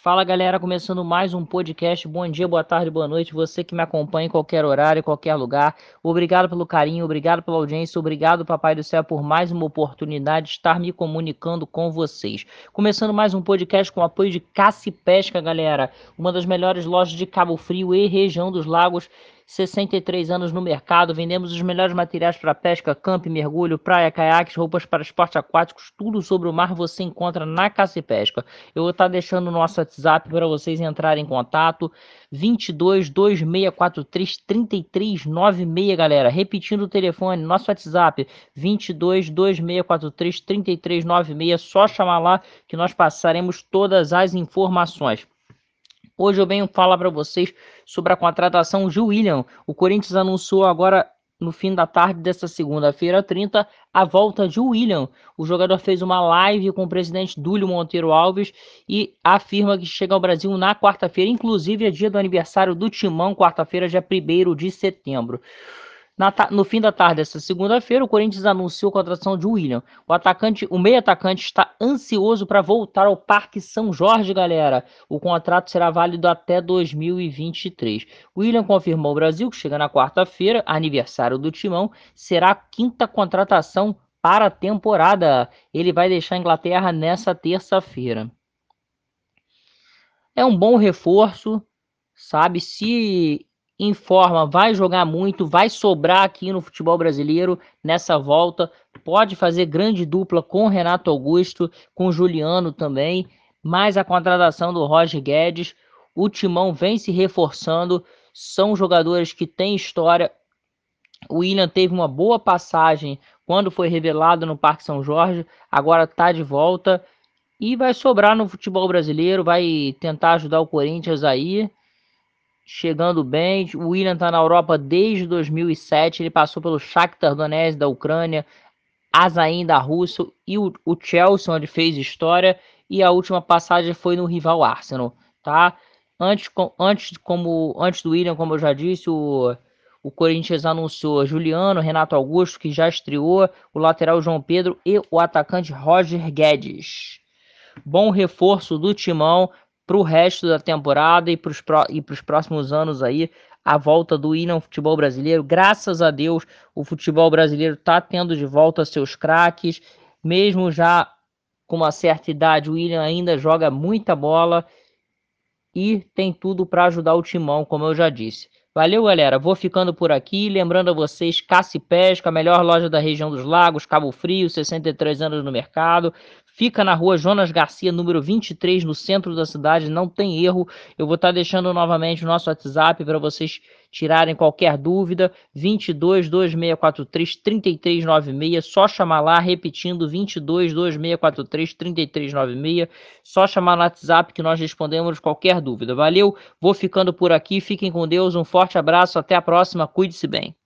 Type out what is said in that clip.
Fala galera, começando mais um podcast. Bom dia, boa tarde, boa noite. Você que me acompanha em qualquer horário, em qualquer lugar. Obrigado pelo carinho, obrigado pela audiência, obrigado, Papai do Céu, por mais uma oportunidade de estar me comunicando com vocês. Começando mais um podcast com apoio de Caça e Pesca, galera. Uma das melhores lojas de Cabo Frio e região dos lagos 63 anos no mercado, vendemos os melhores materiais para pesca, camp, mergulho, praia, caiaques, roupas para esportes aquáticos, tudo sobre o mar você encontra na Caça e Pesca. Eu vou estar tá deixando o nosso WhatsApp para vocês entrarem em contato, 22 2643 3396, galera. Repetindo o telefone, nosso WhatsApp, 22 2643 3396, só chamar lá que nós passaremos todas as informações. Hoje eu venho falar para vocês sobre a contratação de William. O Corinthians anunciou agora no fim da tarde desta segunda-feira 30 a volta de William. O jogador fez uma live com o presidente Dúlio Monteiro Alves e afirma que chega ao Brasil na quarta-feira, inclusive é dia do aniversário do Timão, quarta-feira, dia 1 de setembro. Na, no fim da tarde desta segunda-feira, o Corinthians anunciou a contratação de William. O atacante, o meio atacante está ansioso para voltar ao Parque São Jorge, galera. O contrato será válido até 2023. William confirmou ao Brasil que chega na quarta-feira, aniversário do Timão, será a quinta contratação para a temporada. Ele vai deixar a Inglaterra nessa terça-feira. É um bom reforço, sabe? Se informa, vai jogar muito, vai sobrar aqui no futebol brasileiro nessa volta. Pode fazer grande dupla com Renato Augusto, com Juliano também. Mais a contratação do Roger Guedes. O Timão vem se reforçando. São jogadores que têm história. O William teve uma boa passagem quando foi revelado no Parque São Jorge. Agora está de volta. E vai sobrar no futebol brasileiro, vai tentar ajudar o Corinthians aí chegando bem. O William está na Europa desde 2007. Ele passou pelo Shakhtar Donetsk da Ucrânia, Azain da Rússia e o, o Chelsea, onde fez história. E a última passagem foi no rival Arsenal, tá? Antes, com, antes, como, antes do William, como eu já disse, o, o Corinthians anunciou Juliano, Renato Augusto, que já estreou, o lateral João Pedro e o atacante Roger Guedes. Bom reforço do timão para o resto da temporada e para os e próximos anos aí a volta do William futebol brasileiro. Graças a Deus, o futebol brasileiro está tendo de volta seus craques, mesmo já com uma certa idade, o William ainda joga muita bola e tem tudo para ajudar o timão, como eu já disse. Valeu, galera. Vou ficando por aqui. Lembrando a vocês, Caça Pesca, a melhor loja da região dos lagos, Cabo Frio, 63 anos no mercado. Fica na rua Jonas Garcia, número 23, no centro da cidade, não tem erro. Eu vou estar deixando novamente o nosso WhatsApp para vocês tirarem qualquer dúvida. 22 2643 3396, só chamar lá, repetindo 22 2643 3396. Só chamar no WhatsApp que nós respondemos qualquer dúvida. Valeu, vou ficando por aqui, fiquem com Deus, um forte abraço, até a próxima, cuide-se bem.